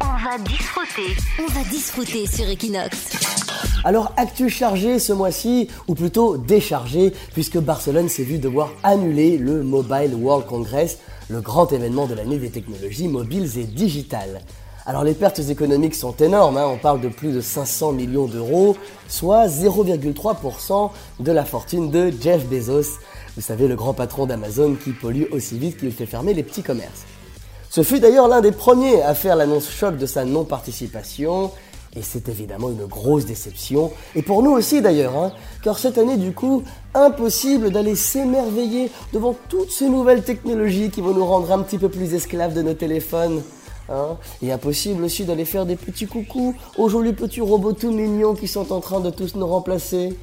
On va disfruter. On va disfruter sur Equinox. Alors, actu chargé ce mois-ci, ou plutôt déchargé, puisque Barcelone s'est vu devoir annuler le Mobile World Congress, le grand événement de l'année des technologies mobiles et digitales. Alors les pertes économiques sont énormes, hein. on parle de plus de 500 millions d'euros, soit 0,3% de la fortune de Jeff Bezos, vous savez le grand patron d'Amazon qui pollue aussi vite qu'il fait fermer les petits commerces. Ce fut d'ailleurs l'un des premiers à faire l'annonce choc de sa non-participation, et c'est évidemment une grosse déception, et pour nous aussi d'ailleurs, hein, car cette année du coup, impossible d'aller s'émerveiller devant toutes ces nouvelles technologies qui vont nous rendre un petit peu plus esclaves de nos téléphones. Hein. Et impossible aussi d'aller faire des petits coucous aux jolis petits robots tout mignons qui sont en train de tous nous remplacer.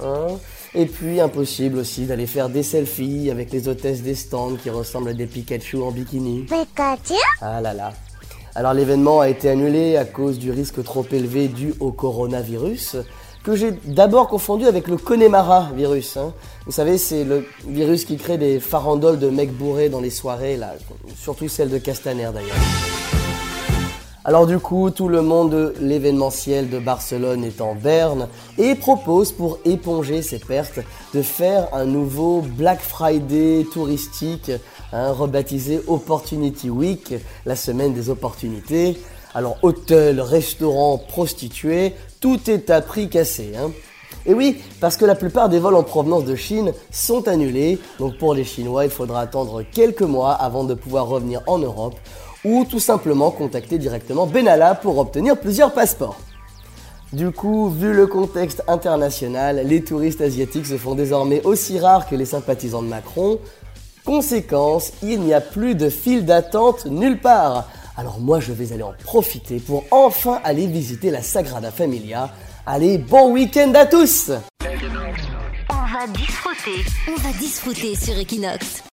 Hein. Et puis impossible aussi d'aller faire des selfies avec les hôtesses des stands qui ressemblent à des Pikachu en bikini. Pikachu Ah là là. Alors l'événement a été annulé à cause du risque trop élevé dû au coronavirus, que j'ai d'abord confondu avec le Connemara virus. Hein. Vous savez, c'est le virus qui crée des farandoles de mecs bourrés dans les soirées, là, surtout celle de Castaner d'ailleurs. Alors du coup, tout le monde de l'événementiel de Barcelone est en berne et propose pour éponger ses pertes de faire un nouveau Black Friday touristique, hein, rebaptisé Opportunity Week, la semaine des opportunités. Alors hôtel, restaurant, prostituées, tout est à prix cassé. Hein. Et oui, parce que la plupart des vols en provenance de Chine sont annulés, donc pour les Chinois, il faudra attendre quelques mois avant de pouvoir revenir en Europe ou tout simplement contacter directement Benalla pour obtenir plusieurs passeports. Du coup, vu le contexte international, les touristes asiatiques se font désormais aussi rares que les sympathisants de Macron. Conséquence, il n'y a plus de file d'attente nulle part. Alors moi, je vais aller en profiter pour enfin aller visiter la Sagrada Familia. Allez, bon week-end à tous On va disfruter. On va disfruter sur Equinox.